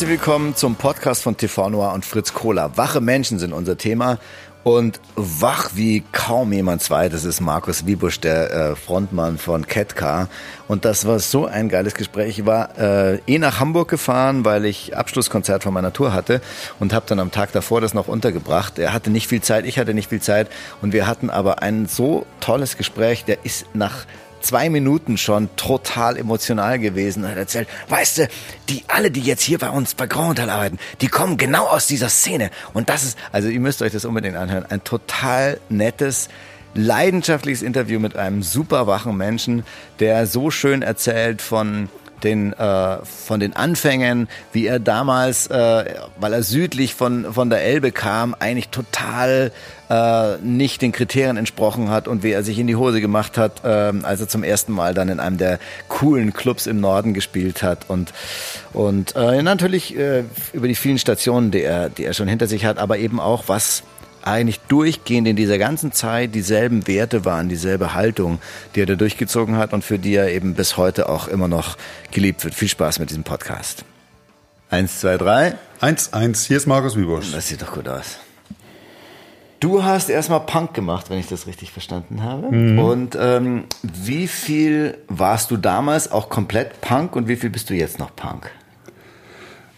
Herzlich willkommen zum Podcast von TV Noir und Fritz Kohler. Wache Menschen sind unser Thema. Und wach wie kaum jemand zweites ist Markus Wiebusch, der äh, Frontmann von Ketka. Und das war so ein geiles Gespräch. Ich war äh, eh nach Hamburg gefahren, weil ich Abschlusskonzert von meiner Tour hatte und habe dann am Tag davor das noch untergebracht. Er hatte nicht viel Zeit, ich hatte nicht viel Zeit. Und wir hatten aber ein so tolles Gespräch. Der ist nach zwei Minuten schon total emotional gewesen und hat erzählt, weißt du, die alle, die jetzt hier bei uns bei Grand Hotel arbeiten, die kommen genau aus dieser Szene. Und das ist, also ihr müsst euch das unbedingt anhören, ein total nettes, leidenschaftliches Interview mit einem super wachen Menschen, der so schön erzählt von den, äh, von den Anfängen, wie er damals, äh, weil er südlich von, von der Elbe kam, eigentlich total äh, nicht den Kriterien entsprochen hat und wie er sich in die Hose gemacht hat, äh, als er zum ersten Mal dann in einem der coolen Clubs im Norden gespielt hat. Und, und äh, natürlich äh, über die vielen Stationen, die er, die er schon hinter sich hat, aber eben auch was eigentlich durchgehend in dieser ganzen Zeit dieselben Werte waren, dieselbe Haltung, die er da durchgezogen hat und für die er eben bis heute auch immer noch geliebt wird. Viel Spaß mit diesem Podcast. Eins, zwei, drei. Eins, eins. Hier ist Markus Wiebusch. Das sieht doch gut aus. Du hast erstmal Punk gemacht, wenn ich das richtig verstanden habe. Mhm. Und ähm, wie viel warst du damals auch komplett Punk und wie viel bist du jetzt noch Punk?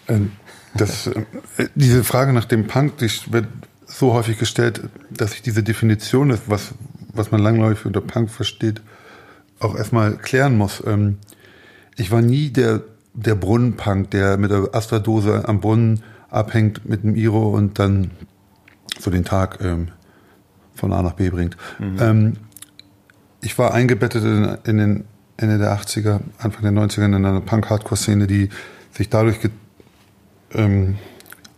Ähm, das, äh, diese Frage nach dem Punk, die wird so häufig gestellt, dass ich diese Definition, was, was man langläufig unter Punk versteht, auch erstmal klären muss. Ähm, ich war nie der, der Brunnenpunk, der mit der Astradose am Brunnen abhängt mit dem Iro und dann so den Tag ähm, von A nach B bringt. Mhm. Ähm, ich war eingebettet in, in, den Ende der 80er, Anfang der 90er in einer Punk-Hardcore-Szene, die sich dadurch ähm,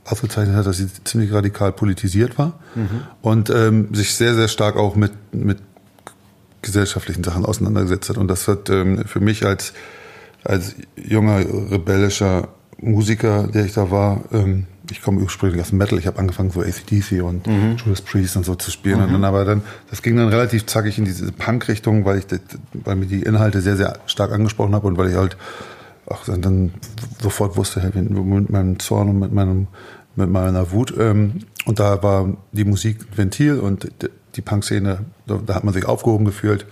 ausgezeichnet hat, dass sie ziemlich radikal politisiert war mhm. und ähm, sich sehr, sehr stark auch mit, mit gesellschaftlichen Sachen auseinandergesetzt hat. Und das hat ähm, für mich als, als junger, rebellischer Musiker, der ich da war, ähm, ich komme ursprünglich aus dem Metal, ich habe angefangen so ACDC und mhm. Judas Priest und so zu spielen. Mhm. Und dann aber dann, das ging dann relativ zackig in diese Punk-Richtung, weil ich, weil mir die Inhalte sehr, sehr stark angesprochen habe und weil ich halt auch dann sofort wusste, hey, mit meinem Zorn und mit meinem mit meiner Wut. Ähm, und da war die Musik ein Ventil und die Punk-Szene, da hat man sich aufgehoben gefühlt.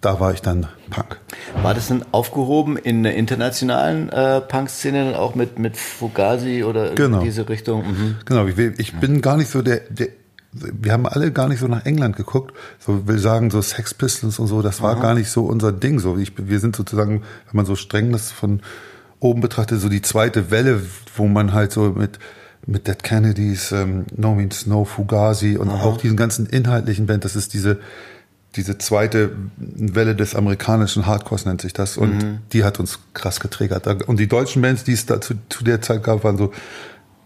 Da war ich dann Punk. War das denn aufgehoben in der internationalen äh, Punk-Szene, auch mit, mit Fugazi oder genau. in diese Richtung? Mhm. Genau, ich, ich bin gar nicht so der, der wir haben alle gar nicht so nach England geguckt. So will sagen, so Sex Pistols und so, das war Aha. gar nicht so unser Ding. So, ich, wir sind sozusagen, wenn man so streng das von oben betrachtet, so die zweite Welle, wo man halt so mit mit Dead Kennedys, ähm, No Means No, Fugazi und Aha. auch diesen ganzen inhaltlichen Band, das ist diese diese zweite Welle des amerikanischen Hardcores nennt sich das und mhm. die hat uns krass getriggert. Und die deutschen Bands, die es da zu, zu der Zeit gab, waren so,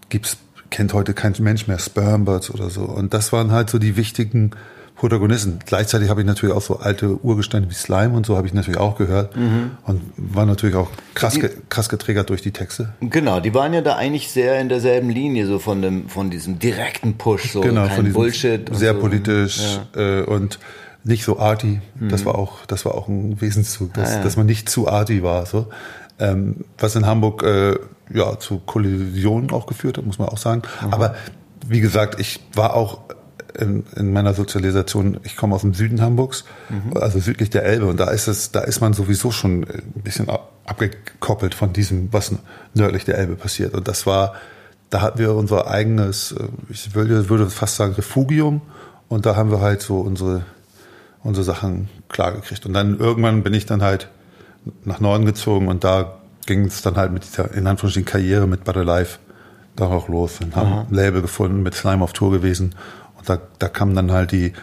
gibt's kennt heute kein Mensch mehr Spermbirds oder so. Und das waren halt so die wichtigen Protagonisten. Gleichzeitig habe ich natürlich auch so alte Urgesteine wie Slime und so habe ich natürlich auch gehört mhm. und war natürlich auch krass, die, krass getriggert durch die Texte. Genau, die waren ja da eigentlich sehr in derselben Linie so von dem von diesem direkten Push so genau, kein Bullshit sehr so. politisch ja. äh, und nicht so arty. Mhm. Das war auch das war auch ein Wesenszug, dass, ah, ja. dass man nicht zu arty war so. Ähm, was in Hamburg äh, ja zu Kollisionen auch geführt hat, muss man auch sagen. Mhm. Aber wie gesagt, ich war auch in, in meiner Sozialisation, ich komme aus dem Süden Hamburgs, mhm. also südlich der Elbe, und da ist es, da ist man sowieso schon ein bisschen abgekoppelt von diesem, was nördlich der Elbe passiert. Und das war, da hatten wir unser eigenes, äh, ich würde, würde fast sagen, Refugium, und da haben wir halt so unsere, unsere Sachen klargekriegt. Und dann irgendwann bin ich dann halt nach Norden gezogen und da ging es dann halt mit dieser, in Anführungsstrichen, Karriere mit Butter Life da auch los und haben ein Label gefunden, mit Slime auf Tour gewesen. Und da, da kamen dann halt die,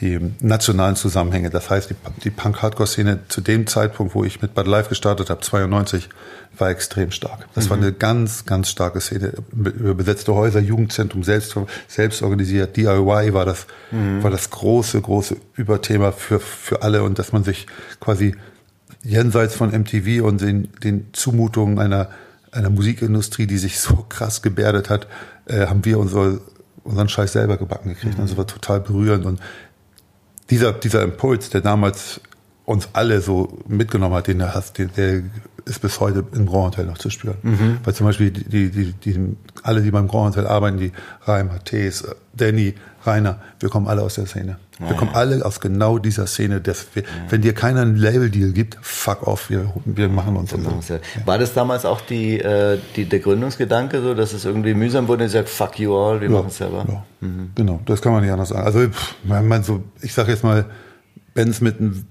die nationalen Zusammenhänge. Das heißt, die, die Punk-Hardcore-Szene zu dem Zeitpunkt, wo ich mit Bud Life gestartet habe, 92, war extrem stark. Das mhm. war eine ganz, ganz starke Szene. Über besetzte Häuser, Jugendzentrum, selbst, selbst organisiert, DIY war das, mhm. war das große, große Überthema für, für alle und dass man sich quasi jenseits von MTV und den, den Zumutungen einer, einer Musikindustrie, die sich so krass gebärdet hat, äh, haben wir unsere, unseren Scheiß selber gebacken gekriegt. Mhm. Also war total berührend. Und dieser, dieser Impuls, der damals uns alle so mitgenommen hat, den der, der ist bis heute im Grand Hotel noch zu spüren. Mhm. Weil zum Beispiel die, die, die, die, alle, die beim Grand Hotel arbeiten, die Reimer, Thees, Danny, Rainer, wir kommen alle aus der Szene. Wir kommen alle aus genau dieser Szene. Wir, Wenn dir keiner einen Label-Deal gibt, fuck off, wir, wir machen uns. So. Ja. War das damals auch die, äh, die, der Gründungsgedanke so, dass es irgendwie mühsam wurde und sagt, fuck you all, wir ja, machen es selber? Ja. Mhm. Genau, das kann man nicht anders sagen. Also pff, man, so, ich sage jetzt mal, Bands mit einem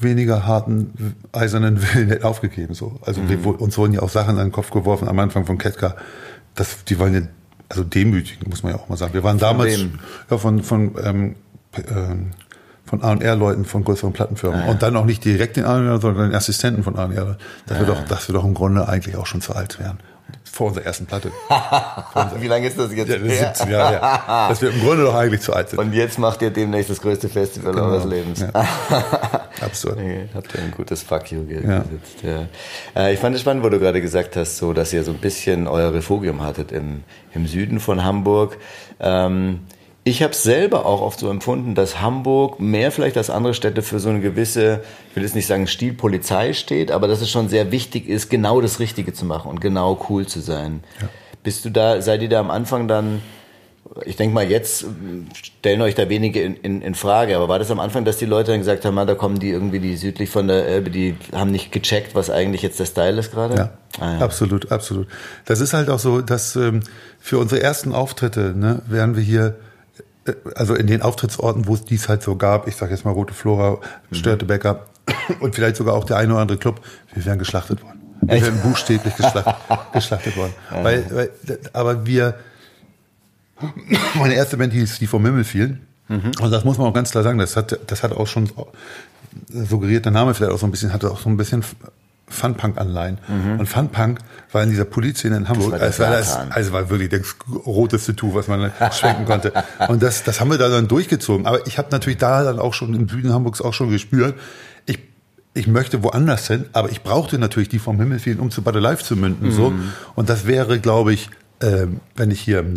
weniger harten, eisernen Willen nicht aufgegeben. So. Also mhm. wir, uns wurden ja auch Sachen an den Kopf geworfen am Anfang von Ketka. Das, die wollen ja, also demütigen, muss man ja auch mal sagen. Wir waren von damals wem? ja, von, von ähm, ähm, von A&R-Leuten von größeren Plattenfirmen. Ah, ja. Und dann auch nicht direkt den A&R, sondern den Assistenten von A&R. Dass, ah, wir doch, dass wir doch im Grunde eigentlich auch schon zu alt wären. Vor unserer ersten Platte. Wie lange ist das jetzt? Ja, das 17 Jahre her. Dass wir im Grunde doch eigentlich zu alt sind. Und jetzt macht ihr demnächst das größte Festival genau. eures Lebens. Ja. Absurd. Nee, habt ihr ein gutes Fuck you gesetzt. Ja. Äh, ich fand es spannend, wo du gerade gesagt hast, so, dass ihr so ein bisschen euer Refugium hattet im, im Süden von Hamburg. Ähm, ich habe selber auch oft so empfunden, dass Hamburg mehr vielleicht als andere Städte für so eine gewisse, ich will jetzt nicht sagen Stilpolizei steht, aber dass es schon sehr wichtig ist, genau das Richtige zu machen und genau cool zu sein. Ja. Bist du da, seid ihr da am Anfang dann, ich denke mal, jetzt stellen euch da wenige in, in, in, Frage, aber war das am Anfang, dass die Leute dann gesagt haben, da kommen die irgendwie, die südlich von der Elbe, die haben nicht gecheckt, was eigentlich jetzt der Style ist gerade? Ja, ah, ja. absolut, absolut. Das ist halt auch so, dass ähm, für unsere ersten Auftritte, ne, wären wir hier also in den Auftrittsorten, wo es dies halt so gab, ich sage jetzt mal Rote Flora, mhm. Störtebecker und vielleicht sogar auch der eine oder andere Club, wir wären geschlachtet worden. Wir wären buchstäblich geschlachtet, geschlachtet worden. Ja. Weil, weil, aber wir, meine erste Band hieß Die vom Himmel fielen. Mhm. Und das muss man auch ganz klar sagen, das hat, das hat auch schon suggeriert, der Name vielleicht auch so ein bisschen, hatte auch so ein bisschen Funpunk-Anleihen. Mhm. Und Funpunk war in dieser Polizszene in Hamburg, das war, das, war das, also war wirklich das roteste Tuch, was man schwenken konnte. Und das, das haben wir da dann durchgezogen. Aber ich habe natürlich da dann auch schon im Süden Hamburgs auch schon gespürt, ich, ich möchte woanders hin, aber ich brauchte natürlich die vom Himmel fielen, um zu Bad Life zu münden. Mhm. So. Und das wäre, glaube ich, ähm, wenn ich hier im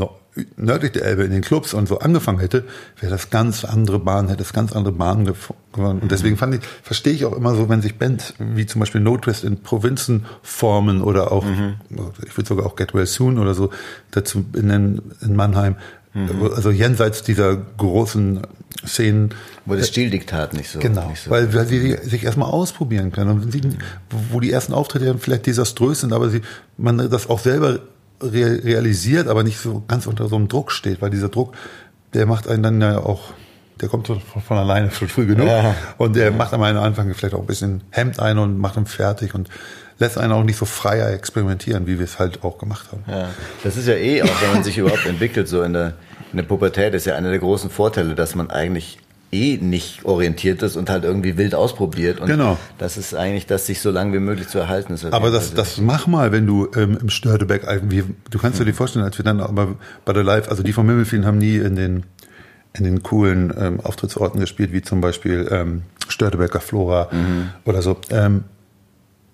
nördlich der Elbe in den Clubs und so angefangen hätte, wäre das ganz andere Bahnen, hätte es ganz andere Bahnen gewonnen. Und deswegen fand ich, verstehe ich auch immer so, wenn sich Bands wie zum Beispiel No Twist in Provinzen formen oder auch, mhm. ich würde sogar auch Get Well Soon oder so dazu in, in Mannheim, mhm. also jenseits dieser großen Szenen. Wo das Stilldiktat nicht so. Genau, nicht so weil, weil sie sich erstmal ausprobieren können. Und sie, wo die ersten Auftritte vielleicht desaströs sind, aber sie, man das auch selber realisiert, aber nicht so ganz unter so einem Druck steht, weil dieser Druck, der macht einen dann ja auch, der kommt von, von alleine schon früh genug ja. und der macht am Anfang vielleicht auch ein bisschen Hemd ein und macht ihn fertig und lässt einen auch nicht so freier experimentieren, wie wir es halt auch gemacht haben. Ja, das ist ja eh, auch wenn man sich überhaupt entwickelt, so in der, in der Pubertät, ist ja einer der großen Vorteile, dass man eigentlich eh nicht orientiert ist und halt irgendwie wild ausprobiert. Und genau. das ist eigentlich, dass sich so lange wie möglich zu erhalten ist. Aber das, das mach mal, wenn du ähm, im Störtebeck, du kannst dir vorstellen, als wir dann aber bei der Live, also die von Mimmelfien haben nie in den in den coolen ähm, Auftrittsorten gespielt, wie zum Beispiel ähm, Störtebecker Flora mhm. oder so. Ähm,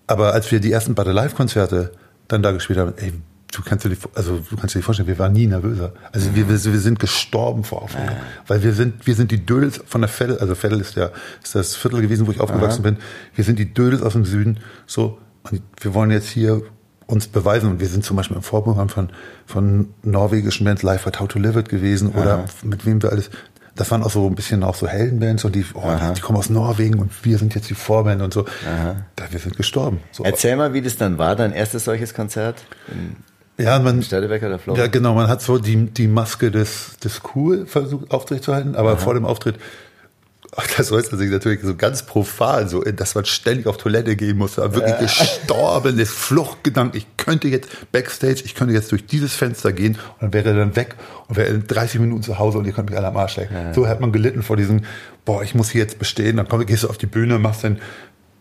aber als wir die ersten Battle Live Konzerte dann da gespielt haben, ey, du kannst dir, also du kannst dir vorstellen, wir waren nie nervöser. Also mhm. wir, wir, sind gestorben vor Aufregung, ja. weil wir sind, wir sind die Dödels von der Veddel, also Veddel ist ja, ist das Viertel gewesen, wo ich aufgewachsen Aha. bin. Wir sind die Dödels aus dem Süden, so, und wir wollen jetzt hier uns beweisen und wir sind zum Beispiel im Vorprogramm von, von norwegischen Bands Live at How to Live It gewesen Aha. oder mit wem wir alles, das waren auch so ein bisschen auch so Heldenbands und die, oh, die kommen aus Norwegen und wir sind jetzt die Vorband und so. Da, wir sind gestorben. So. Erzähl mal, wie das dann war, dein erstes solches Konzert? In ja, man, ja, genau, man hat so die, die Maske des, des Cool versucht aufrechtzuerhalten, aber Aha. vor dem Auftritt, das äußert sich natürlich so ganz profan, so, dass man ständig auf Toilette gehen muss, wirklich äh. gestorben, das Fluchtgedanke, ich könnte jetzt Backstage, ich könnte jetzt durch dieses Fenster gehen und dann wäre er dann weg und wäre in 30 Minuten zu Hause und ihr könnt mich alle am Arsch lecken. Ja. So hat man gelitten vor diesem, boah, ich muss hier jetzt bestehen, dann komm, gehst du auf die Bühne, machst dann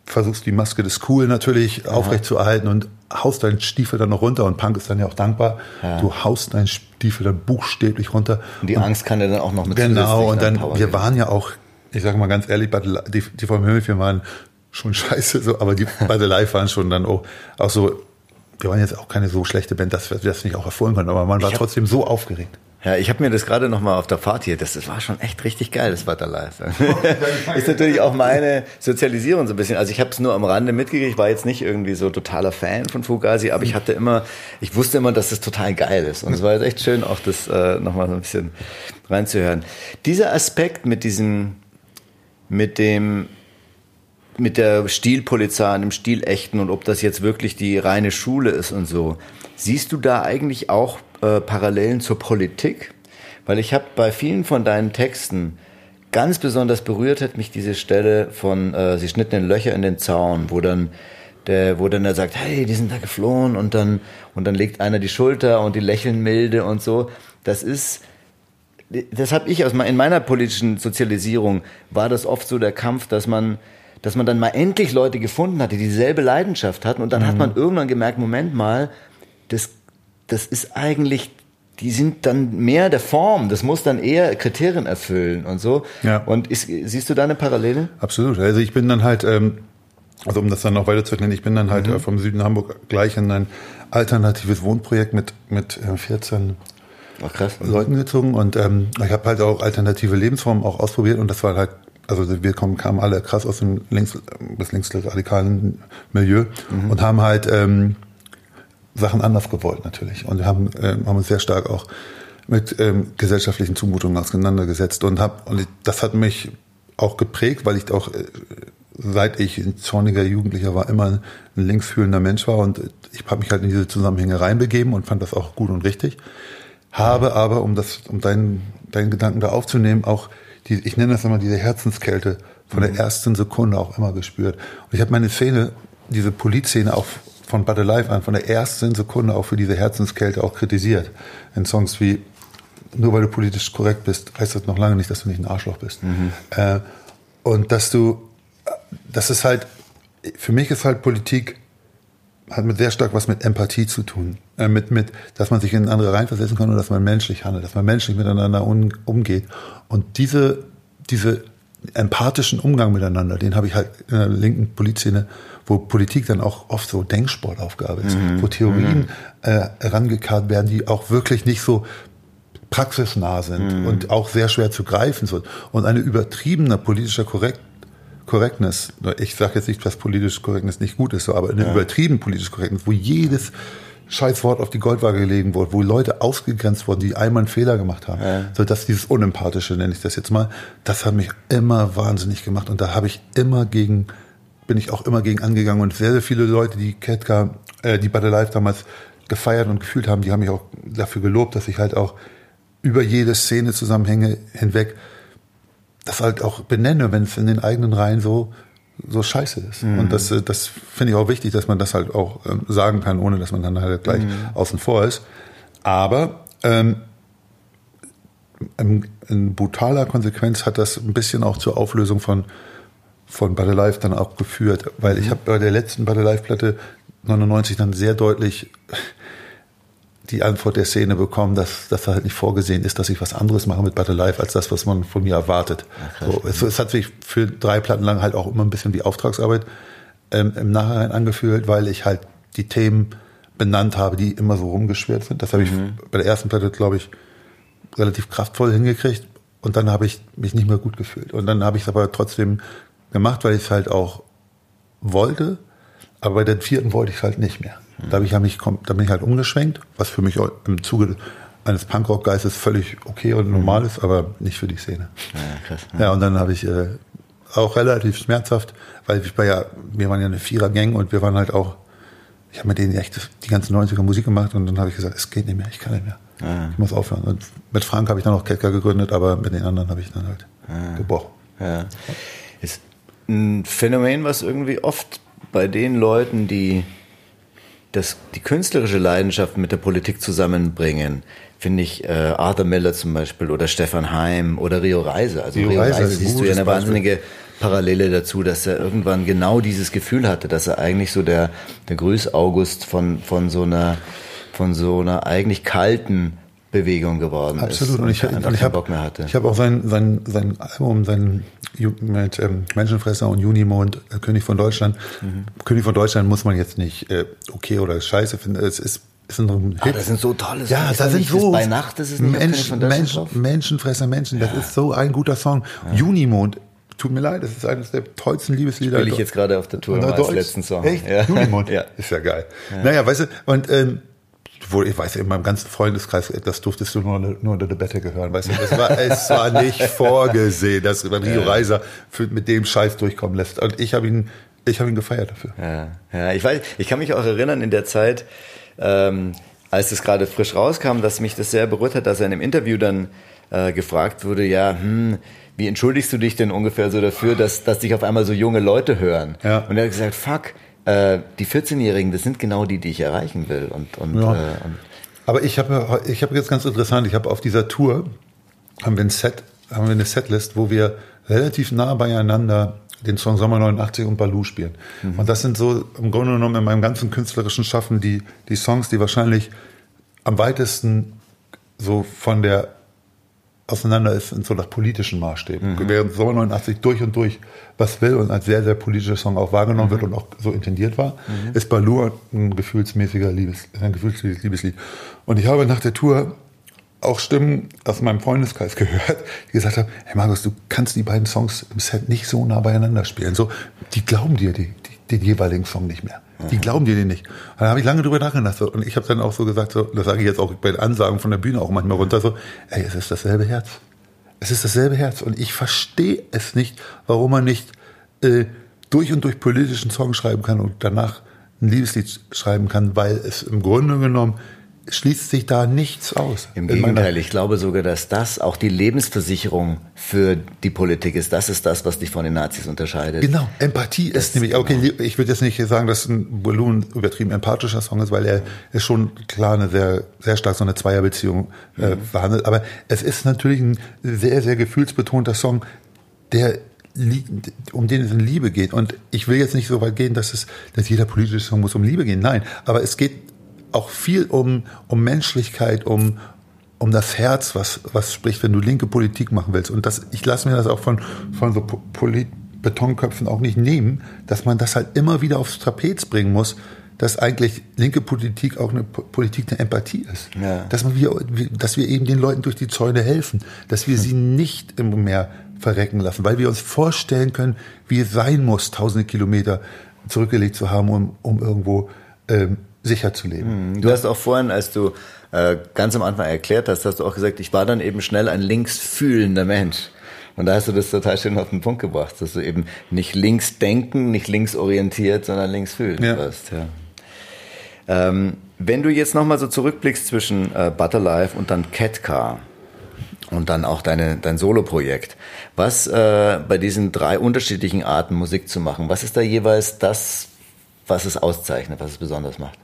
versuchst die Maske des Cool natürlich Aha. aufrecht zu erhalten und haust deinen Stiefel dann noch runter und Punk ist dann ja auch dankbar. Ja. Du haust deinen Stiefel dann buchstäblich runter. Und die und Angst kann dir dann auch noch mit Genau, und dann, Power wir waren ja auch, ich sage mal ganz ehrlich, die, die vom Himmel, wir waren schon scheiße, so, aber die bei The Live waren schon dann auch, auch so, wir waren jetzt auch keine so schlechte Band, dass wir das nicht auch erfolgen konnten, aber man war hab, trotzdem so aufgeregt. Ja, ich habe mir das gerade noch mal auf der Fahrt hier, das, das war schon echt richtig geil, das Butterlife. ist natürlich auch meine Sozialisierung so ein bisschen. Also ich habe es nur am Rande mitgekriegt, ich war jetzt nicht irgendwie so totaler Fan von Fugazi, aber ich hatte immer, ich wusste immer, dass das total geil ist. Und es war jetzt echt schön, auch das äh, noch mal so ein bisschen reinzuhören. Dieser Aspekt mit diesem, mit dem, mit der Stilpolizei und dem Stilechten und ob das jetzt wirklich die reine Schule ist und so. Siehst du da eigentlich auch äh, Parallelen zur Politik, weil ich habe bei vielen von deinen Texten ganz besonders berührt hat mich diese Stelle von äh, sie schnitten den Löcher in den Zaun, wo dann der, wo dann er sagt, hey, die sind da geflohen und dann und dann legt einer die Schulter und die lächeln milde und so. Das ist das habe ich aus in meiner politischen Sozialisierung war das oft so der Kampf, dass man dass man dann mal endlich Leute gefunden hatte, die dieselbe Leidenschaft hatten und dann mhm. hat man irgendwann gemerkt, Moment mal, das das ist eigentlich die sind dann mehr der Form, das muss dann eher Kriterien erfüllen und so. Ja. Und ist, siehst du da eine Parallele? Absolut. Also ich bin dann halt, ähm, also um das dann noch weiter zu erklären, ich bin dann halt mhm. Äh, vom Süden Hamburg gleich in ein alternatives Wohnprojekt mit, mit 14 äh, Ach, krass. Leuten gezogen und ähm, ich habe halt auch alternative Lebensformen auch ausprobiert und das war halt, also wir kommen, kamen alle krass aus dem links bis linksradikalen Milieu mhm. und haben halt ähm, Sachen anders gewollt natürlich. Und wir haben, äh, haben uns sehr stark auch mit ähm, gesellschaftlichen Zumutungen auseinandergesetzt und hab, und das hat mich auch geprägt, weil ich auch äh, seit ich ein zorniger Jugendlicher war, immer ein linksfühlender Mensch war und ich habe mich halt in diese Zusammenhänge reinbegeben und fand das auch gut und richtig. Habe aber, um das, um deinen, deinen Gedanken da aufzunehmen, auch die, ich nenne das immer diese Herzenskälte von der mhm. ersten Sekunde auch immer gespürt. Und ich habe meine Szene, diese Polizszene auch von But Alive an, von der ersten Sekunde auch für diese Herzenskälte auch kritisiert. In Songs wie Nur weil du politisch korrekt bist, heißt das noch lange nicht, dass du nicht ein Arschloch bist. Mhm. Äh, und dass du, das ist halt, für mich ist halt Politik, hat mit sehr stark was mit Empathie zu tun. Äh, mit, mit, dass man sich in andere reinversetzen kann und dass man menschlich handelt, dass man menschlich miteinander un, umgeht. Und diese, diese empathischen Umgang miteinander, den habe ich halt in der linken Polizszene wo Politik dann auch oft so Denksportaufgabe ist, mhm. wo Theorien mhm. äh, herangekarrt werden, die auch wirklich nicht so praxisnah sind mhm. und auch sehr schwer zu greifen sind. Und eine übertriebene politische Korrekt Correctness, ich sage jetzt nicht, dass politische Correctness nicht gut ist, so, aber eine ja. übertrieben politische Correctness, wo jedes Scheißwort auf die Goldwaage gelegen wurde, wo Leute ausgegrenzt wurden, die einmal einen Fehler gemacht haben. Ja. So dass dieses Unempathische, nenne ich das jetzt mal, das hat mich immer wahnsinnig gemacht und da habe ich immer gegen bin ich auch immer gegen angegangen und sehr, sehr viele Leute, die Ketka, äh, die Battle Life damals gefeiert und gefühlt haben, die haben mich auch dafür gelobt, dass ich halt auch über jede Szene Zusammenhänge hinweg das halt auch benenne, wenn es in den eigenen Reihen so so scheiße ist. Mhm. Und das, äh, das finde ich auch wichtig, dass man das halt auch ähm, sagen kann, ohne dass man dann halt gleich mhm. außen vor ist. Aber ähm, in, in brutaler Konsequenz hat das ein bisschen auch zur Auflösung von von Battle Life dann auch geführt, weil ich mhm. habe bei der letzten Battle Life Platte 99 dann sehr deutlich die Antwort der Szene bekommen, dass das halt nicht vorgesehen ist, dass ich was anderes mache mit Battle Life als das, was man von mir erwartet. Ach, so, es, es, hat sich für drei Platten lang halt auch immer ein bisschen wie Auftragsarbeit ähm, im Nachhinein angefühlt, weil ich halt die Themen benannt habe, die immer so rumgeschwert sind. Das habe ich mhm. bei der ersten Platte, glaube ich, relativ kraftvoll hingekriegt. Und dann habe ich mich nicht mehr gut gefühlt. Und dann habe ich es aber trotzdem gemacht, weil ich es halt auch wollte. Aber bei der vierten wollte ich es halt nicht mehr. Da, ich mich, da bin ich halt umgeschwenkt, was für mich im Zuge eines Punkrock-Geistes völlig okay und normal ist, aber nicht für die Szene. Ja, krass, ja. ja und dann habe ich äh, auch relativ schmerzhaft, weil ich war ja, wir waren ja eine Vierer-Gang und wir waren halt auch, ich habe mit denen echt die ganze 90er Musik gemacht und dann habe ich gesagt, es geht nicht mehr, ich kann nicht mehr. Ja. Ich muss aufhören. Und mit Frank habe ich dann auch Ketka gegründet, aber mit den anderen habe ich dann halt gebrochen. Ja. Ist, ein Phänomen, was irgendwie oft bei den Leuten, die das, die künstlerische Leidenschaft mit der Politik zusammenbringen, finde ich äh, Arthur Miller zum Beispiel oder Stefan Heim oder Rio Reise. Also Rio, Rio Reise, Reise siehst du ja eine wahnsinnige Parallele dazu, dass er irgendwann genau dieses Gefühl hatte, dass er eigentlich so der, der Grüß August von, von so einer, von so einer eigentlich kalten Bewegung geworden Absolut. ist. Absolut. Und ich, und ich habe ich hab auch sein, sein, sein Album, sein mit ähm, Menschenfresser und Junimond, äh, König von Deutschland. Mhm. König von Deutschland muss man jetzt nicht äh, okay oder scheiße finden. Es ist. Ah, das sind so tolle Songs. Ja, da sind so bei Nacht, das ist nicht Mensch, Mensch, Menschenfresser Menschen. Das ja. ist so ein guter Song. Ja. Junimond. Tut mir leid, das ist eines der tollsten Liebeslieder. Spiele ich jetzt gerade auf der Tour als letzten Song. Echt? Ja. Junimond? ja. Ist ja geil. Ja. Naja, weißt du, und ähm, wo ich weiß, in meinem ganzen Freundeskreis, das durftest du nur, nur unter der Bette gehören, weißt du, das war, es war nicht vorgesehen, dass Rio ja. Reiser für, mit dem Scheiß durchkommen lässt. Und ich habe ihn, ich habe ihn gefeiert dafür. Ja, ja, ich weiß, ich kann mich auch erinnern in der Zeit, ähm, als es gerade frisch rauskam, dass mich das sehr berührt hat, dass er in einem Interview dann äh, gefragt wurde, ja, hm, wie entschuldigst du dich denn ungefähr so dafür, dass, dass dich auf einmal so junge Leute hören? Ja. Und er hat gesagt, fuck, äh, die 14-Jährigen, das sind genau die, die ich erreichen will. Und, und, ja. äh, und Aber ich habe ich hab jetzt ganz interessant, ich habe auf dieser Tour, haben wir ein Set, haben wir eine Setlist, wo wir relativ nah beieinander den Song Sommer 89 und Baloo spielen. Mhm. Und das sind so im Grunde genommen in meinem ganzen künstlerischen Schaffen die, die Songs, die wahrscheinlich am weitesten so von der auseinander ist in so nach politischen Maßstäben. Mhm. Während Sommer 89 durch und durch was will und als sehr, sehr politischer Song auch wahrgenommen mhm. wird und auch so intendiert war, mhm. ist Baloo ein gefühlsmäßiger Liebes, ein gefühlsmäßiges Liebeslied. Und ich habe nach der Tour auch Stimmen aus meinem Freundeskreis gehört, die gesagt haben, hey Markus, du kannst die beiden Songs im Set nicht so nah beieinander spielen. So, die glauben dir die, die, den jeweiligen Song nicht mehr. Die glauben dir den nicht. Da habe ich lange drüber nachgedacht. Und ich habe dann auch so gesagt, so, das sage ich jetzt auch bei Ansagen von der Bühne auch manchmal runter, so, ey, es ist dasselbe Herz. Es ist dasselbe Herz. Und ich verstehe es nicht, warum man nicht äh, durch und durch politischen Song schreiben kann und danach ein Liebeslied schreiben kann, weil es im Grunde genommen schließt sich da nichts aus. Im Gegenteil, ich glaube sogar, dass das auch die Lebensversicherung für die Politik ist. Das ist das, was dich von den Nazis unterscheidet. Genau, Empathie das ist nämlich, okay, genau. ich würde jetzt nicht sagen, dass ein Balloon übertrieben empathischer Song ist, weil er ist schon klar eine sehr, sehr stark so eine Zweierbeziehung äh, mhm. verhandelt. Aber es ist natürlich ein sehr, sehr gefühlsbetonter Song, der um den es in Liebe geht. Und ich will jetzt nicht so weit gehen, dass es, dass jeder politische Song muss um Liebe gehen. Nein, aber es geht auch viel um, um Menschlichkeit, um, um das Herz, was, was spricht, wenn du linke Politik machen willst. Und das, ich lasse mir das auch von, von so Polit Betonköpfen auch nicht nehmen, dass man das halt immer wieder aufs Trapez bringen muss, dass eigentlich linke Politik auch eine Politik der Empathie ist. Ja. Dass, man wir, dass wir eben den Leuten durch die Zäune helfen, dass wir sie nicht im Meer verrecken lassen, weil wir uns vorstellen können, wie es sein muss, tausende Kilometer zurückgelegt zu haben, um, um irgendwo ähm, sicher zu leben. Mhm. Du hast auch vorhin, als du äh, ganz am Anfang erklärt hast, hast du auch gesagt, ich war dann eben schnell ein linksfühlender Mensch. Und da hast du das total schön auf den Punkt gebracht, dass du eben nicht links denken, nicht links orientiert, sondern links fühlen ja. wirst. Ja. Ähm, wenn du jetzt nochmal so zurückblickst zwischen äh, Butterlife und dann Catcar und dann auch deine, dein Solo-Projekt, was äh, bei diesen drei unterschiedlichen Arten Musik zu machen, was ist da jeweils das, was es auszeichnet, was es besonders macht?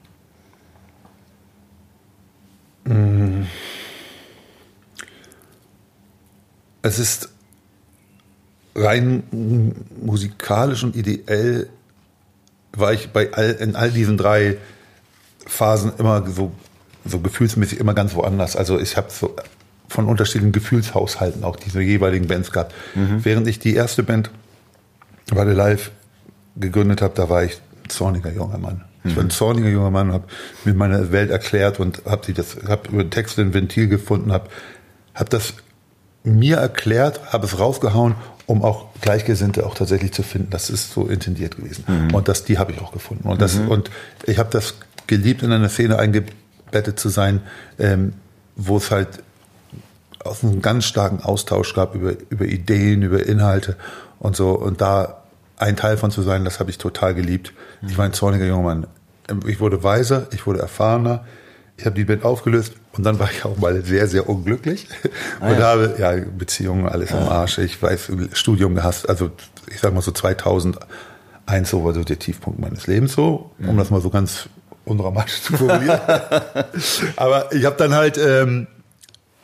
Es ist rein musikalisch und ideell war ich bei all, in all diesen drei Phasen immer so, so gefühlsmäßig immer ganz woanders. Also ich habe so von unterschiedlichen Gefühlshaushalten auch diese jeweiligen Bands gehabt. Mhm. Während ich die erste Band Warte Live gegründet habe, da war ich ein zorniger junger Mann. Ich war ein zorniger junger Mann, habe mir meine Welt erklärt und habe hab über Texte ein Ventil gefunden, habe hab das mir erklärt, habe es rausgehauen, um auch Gleichgesinnte auch tatsächlich zu finden. Das ist so intendiert gewesen. Mhm. Und das, die habe ich auch gefunden. Und, das, mhm. und ich habe das geliebt, in einer Szene eingebettet zu sein, ähm, wo es halt aus einem ganz starken Austausch gab über, über Ideen, über Inhalte und so. Und da ein Teil von zu sein, das habe ich total geliebt. Mhm. Ich war ein zorniger junger Mann. Ich wurde weiser, ich wurde erfahrener. Ich habe die Band aufgelöst und dann war ich auch mal sehr, sehr unglücklich ah, und ja. habe ja Beziehungen alles ja. am Arsch. Ich weiß, Studium gehasst. Also ich sag mal so 2001 so war so der Tiefpunkt meines Lebens so, um mhm. das mal so ganz undramatisch zu formulieren. Aber ich habe dann halt ähm,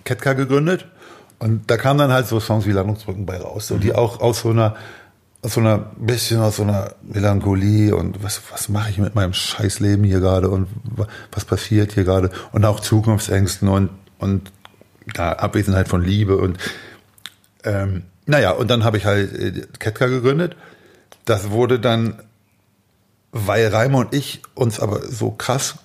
Ketka gegründet und da kamen dann halt so Songs wie Landungsbrücken bei raus, so, die mhm. auch aus so einer aus so einer bisschen aus so einer Melancholie und was was mache ich mit meinem Scheißleben hier gerade und was passiert hier gerade und auch Zukunftsängsten und und ja, Abwesenheit von Liebe und ähm, naja und dann habe ich halt äh, Ketka gegründet. Das wurde dann, weil Reimer und ich uns aber so krass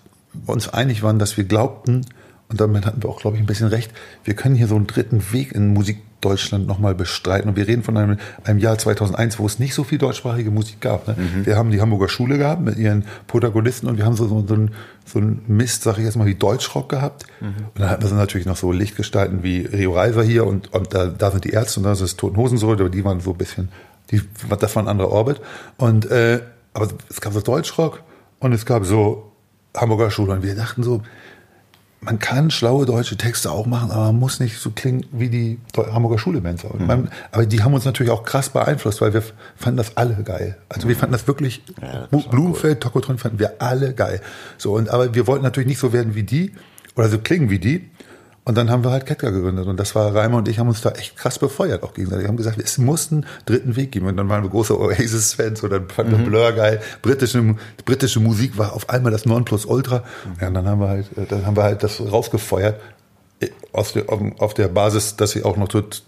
uns einig waren, dass wir glaubten, und damit hatten wir auch, glaube ich, ein bisschen recht, wir können hier so einen dritten Weg in Musik Deutschland nochmal bestreiten. Und wir reden von einem, einem Jahr 2001, wo es nicht so viel deutschsprachige Musik gab. Ne? Mhm. Wir haben die Hamburger Schule gehabt mit ihren Protagonisten und wir haben so, so, so, ein, so Mist, sag ich jetzt mal, wie Deutschrock gehabt. Mhm. Und dann hatten wir natürlich noch so Lichtgestalten wie Rio Reiser hier und, und da, da sind die Ärzte und da ist das Toten Hosen so, aber die waren so ein bisschen, die, das war ein anderer Orbit. Und, äh, aber es gab so Deutschrock und es gab so Hamburger Schule und wir dachten so, man kann schlaue deutsche Texte auch machen, aber man muss nicht so klingen wie die Hamburger Schule-Bands. Mhm. Aber die haben uns natürlich auch krass beeinflusst, weil wir fanden das alle geil. Also wir fanden das wirklich, ja, das Blumenfeld, cool. Tokotron fanden wir alle geil. So, und, aber wir wollten natürlich nicht so werden wie die oder so klingen wie die. Und dann haben wir halt Ketka gegründet. Und das war Reimer und ich haben uns da echt krass befeuert auch gegenseitig. Wir haben gesagt, es muss einen dritten Weg geben. Und dann waren wir große Oasis-Fans dann fanden wir mhm. Blur geil. Britische, britische Musik war auf einmal das Nonplusultra. Mhm. Ja, und dann haben wir halt, äh, dann haben wir halt das rausgefeuert. Äh, aus der, auf der Basis, dass sie auch noch tot,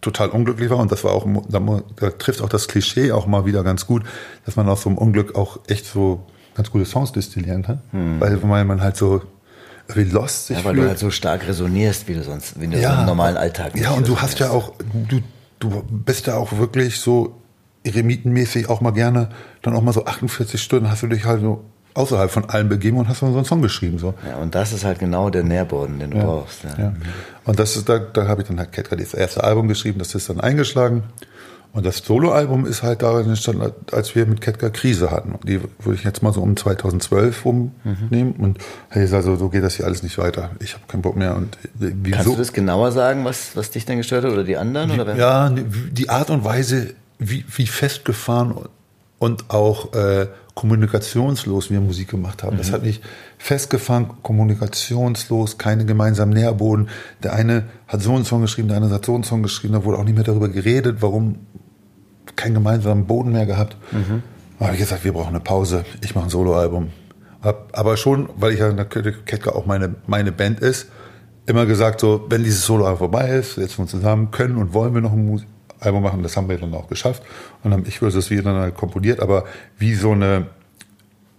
total unglücklich war. Und das war auch, da, trifft auch das Klischee auch mal wieder ganz gut, dass man aus so einem Unglück auch echt so ganz gute Songs destillieren kann. Mhm. Weil, weil man halt so lost sich Ja, weil fühlt. du halt so stark resonierst, wie du sonst, wie du ja, so im normalen Alltag Ja, und du hast ja auch, du, du bist ja auch wirklich so eremitenmäßig auch mal gerne, dann auch mal so 48 Stunden hast du dich halt so außerhalb von allem begeben und hast dann so einen Song geschrieben. So. Ja, und das ist halt genau der Nährboden, den du ja, brauchst. Ja. ja. Und das ist, da, da habe ich dann halt Ketka das erste Album geschrieben, das ist dann eingeschlagen. Und das Soloalbum ist halt darin entstanden, als wir mit Ketka Krise hatten. Und die würde ich jetzt mal so um 2012 rumnehmen. Mhm. Und hey, also so geht das hier alles nicht weiter. Ich habe keinen Bock mehr. Und wieso? Kannst du das genauer sagen, was, was dich denn gestört hat oder die anderen? Wie, oder ja, die Art und Weise, wie, wie festgefahren und auch äh, kommunikationslos wir Musik gemacht haben. Mhm. Das hat mich festgefahren, kommunikationslos, keine gemeinsamen Nährboden. Der eine hat so einen Song geschrieben, der andere hat so einen Song geschrieben, da wurde auch nicht mehr darüber geredet, warum keinen gemeinsamen Boden mehr gehabt. Mhm. Da habe ich gesagt, wir brauchen eine Pause. Ich mache ein Soloalbum. Aber schon, weil ich ja in der Ketka auch meine, meine Band ist, immer gesagt, so, wenn dieses Soloalbum vorbei ist, setzen wir uns zusammen, können und wollen wir noch ein Album machen. Das haben wir dann auch geschafft. Und dann haben ich versus wir dann halt komponiert. Aber wie so eine,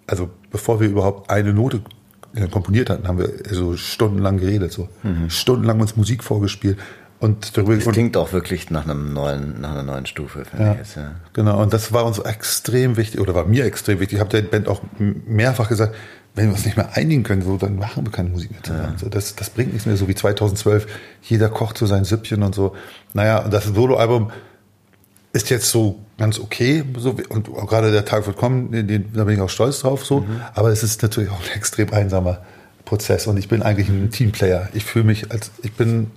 also bevor wir überhaupt eine Note komponiert hatten, haben wir so stundenlang geredet, so mhm. stundenlang uns Musik vorgespielt. Und darüber das klingt auch wirklich nach einem neuen, nach einer neuen Stufe, finde ja, ich jetzt, ja. Genau, und das war uns extrem wichtig, oder war mir extrem wichtig. Ich habe der Band auch mehrfach gesagt, wenn wir uns nicht mehr einigen können, so, dann machen wir keine Musik mehr zusammen. Ja. So, das, das bringt nichts mehr, so wie 2012. Jeder kocht so sein Süppchen und so. Naja, und das Soloalbum ist jetzt so ganz okay, so, und gerade der Tag wird kommen, den, den, da bin ich auch stolz drauf, so. Mhm. Aber es ist natürlich auch ein extrem einsamer Prozess und ich bin eigentlich ein Teamplayer. Ich fühle mich als, ich bin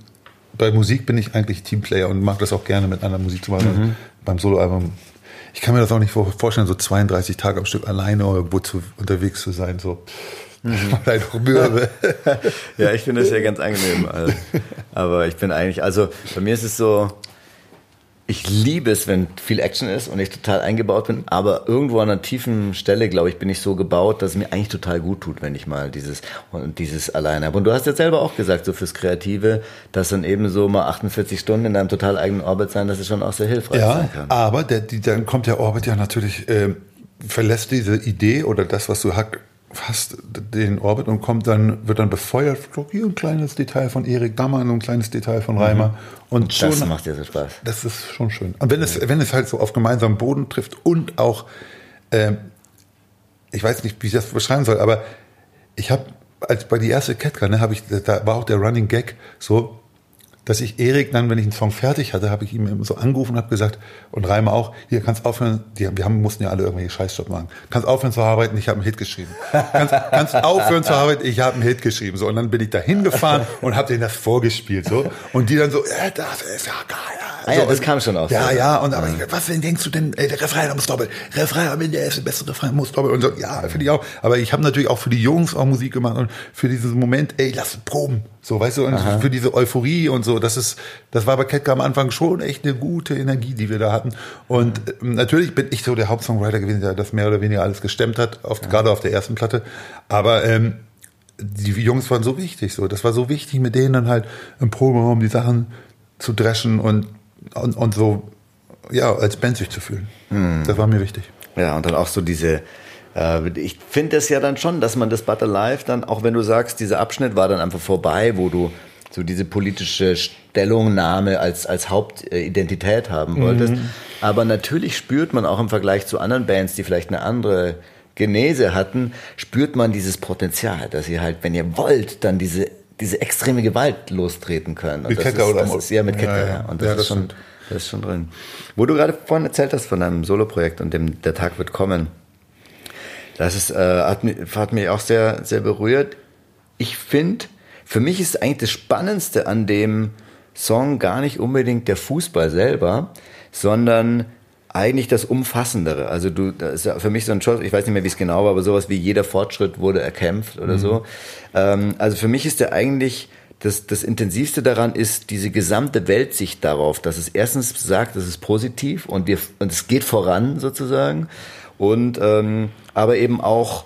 bei Musik bin ich eigentlich Teamplayer und mag das auch gerne mit anderer Musik zu machen. Mhm. Beim Soloalbum. Ich kann mir das auch nicht vorstellen, so 32 Tage am Stück alleine irgendwo zu, unterwegs zu sein. So. Mhm. ja, ich finde das ja ganz angenehm. Also, aber ich bin eigentlich, also bei mir ist es so, ich liebe es, wenn viel Action ist und ich total eingebaut bin, aber irgendwo an einer tiefen Stelle, glaube ich, bin ich so gebaut, dass es mir eigentlich total gut tut, wenn ich mal dieses und dieses alleine habe. Und du hast jetzt selber auch gesagt, so fürs Kreative, dass dann eben so mal 48 Stunden in einem total eigenen Orbit sein, dass es schon auch sehr hilfreich ja, sein kann. Aber der, die, dann kommt der Orbit ja natürlich, äh, verlässt diese Idee oder das, was du hast, fast den Orbit und kommt dann, wird dann befeuert. Hier ein kleines Detail von Erik Dammann und ein kleines Detail von Reimer. Mhm. Und, und das schon, macht dir so Spaß. Das ist schon schön. Und wenn es, wenn es halt so auf gemeinsamen Boden trifft und auch, äh, ich weiß nicht, wie ich das beschreiben soll, aber ich habe, als bei die erste Ketka, ne, habe ich, da war auch der Running Gag so, dass ich Erik dann, wenn ich einen Song fertig hatte, habe ich ihm so angerufen und habe gesagt, und Reimer auch, hier kannst aufhören, die, wir haben, mussten ja alle irgendwelche Scheißjob machen. Kannst aufhören zu arbeiten, ich habe einen Hit geschrieben. Kannst, kannst aufhören zu arbeiten, ich habe einen Hit geschrieben. So, und dann bin ich da hingefahren und habe denen das vorgespielt. So. Und die dann so, ja, das ist ja geil. Ah, ja, das kam schon aus. Ja, ja, und aber ja. was denn denkst du denn, ey, der Refrain muss doppelt. Refrain Ende ist der beste Refrain, muss doppelt. Und so, ja, finde ich auch. Aber ich habe natürlich auch für die Jungs auch Musik gemacht und für diesen Moment, ey, lass proben. So, weißt du, und Aha. für diese Euphorie und so, das ist, das war bei Ketka am Anfang schon echt eine gute Energie, die wir da hatten. Und mhm. natürlich bin ich so der Hauptsongwriter gewesen, der das mehr oder weniger alles gestemmt hat, auf, ja. gerade auf der ersten Platte. Aber ähm, die Jungs waren so wichtig, so. Das war so wichtig, mit denen dann halt im Proberaum die Sachen zu dreschen und, und, und so, ja, als Band sich zu fühlen. Mhm. Das war mir wichtig. Ja, und dann auch so diese, Äh, ich finde es ja dann schon, dass man das Butter Life dann, auch wenn du sagst, dieser Abschnitt war dann einfach vorbei, wo du so diese politische Stellungnahme als, als Hauptidentität haben wolltest. Mhm. Aber natürlich spürt man auch im Vergleich zu anderen Bands, die vielleicht eine andere Genese hatten, spürt man dieses Potenzial, dass ihr halt, wenn ihr wollt, dann diese, diese extreme Gewalt lostreten können. Und mit Kecker oder das ist, ja, mit Kecker, ja, ja. Und das, ja, das ist schon, das ist schon drin. Wo du gerade vorhin erzählt hast von deinem Soloprojekt und dem Der Tag wird kommen, das ist, äh, hat, hat mich auch sehr, sehr berührt. Ich finde, für mich ist eigentlich das Spannendste an dem Song gar nicht unbedingt der Fußball selber, sondern eigentlich das Umfassendere. Also du, das ist ja für mich so ein Schuss, ich weiß nicht mehr, wie es genau war, aber sowas wie jeder Fortschritt wurde erkämpft oder mhm. so. Ähm, also für mich ist der eigentlich, das, das Intensivste daran ist diese gesamte Weltsicht darauf, dass es erstens sagt, es ist positiv und wir, und es geht voran sozusagen. Und, ähm, aber eben auch,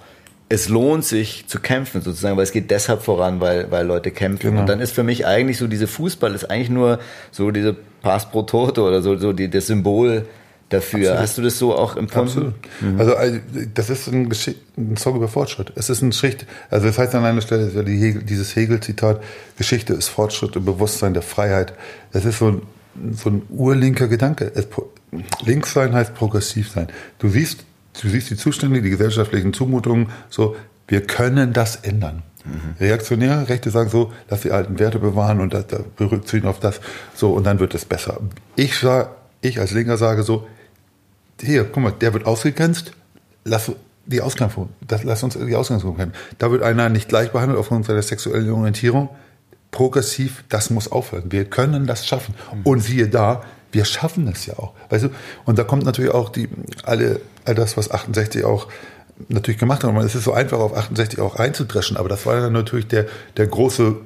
es lohnt sich zu kämpfen sozusagen, weil es geht deshalb voran, weil, weil Leute kämpfen. Genau. Und dann ist für mich eigentlich so diese Fußball ist eigentlich nur so diese Pass pro Toto oder so, so die, das Symbol dafür. Absolut. Hast du das so auch empfunden? Mhm. Also, also das ist ein, ein, Song über Fortschritt. Es ist ein Schritt, also das heißt an einer Stelle dieses Hegel-Zitat, Geschichte ist Fortschritt und Bewusstsein der Freiheit. Das ist so ein, so ein urlinker Gedanke. Es, links sein heißt progressiv sein. Du siehst, du siehst die Zustände, die gesellschaftlichen Zumutungen, so, wir können das ändern. Mhm. Reaktionäre Rechte sagen so, lass die alten Werte bewahren und da, da berücksichtigen auf das, so, und dann wird es besser. Ich sage, ich als Linker sage so, hier, guck mal, der wird ausgegrenzt, lass die Ausgangsform, das, lass uns die Ausgangsform kennen. Da wird einer nicht gleich behandelt aufgrund seiner sexuellen Orientierung. Progressiv, das muss aufhören. Wir können das schaffen. Und siehe da, wir schaffen es ja auch. Weißt du? Und da kommt natürlich auch die, alle, all das, was 68 auch natürlich gemacht hat. Und es ist so einfach, auf 68 auch einzudreschen. Aber das war dann natürlich der, der große,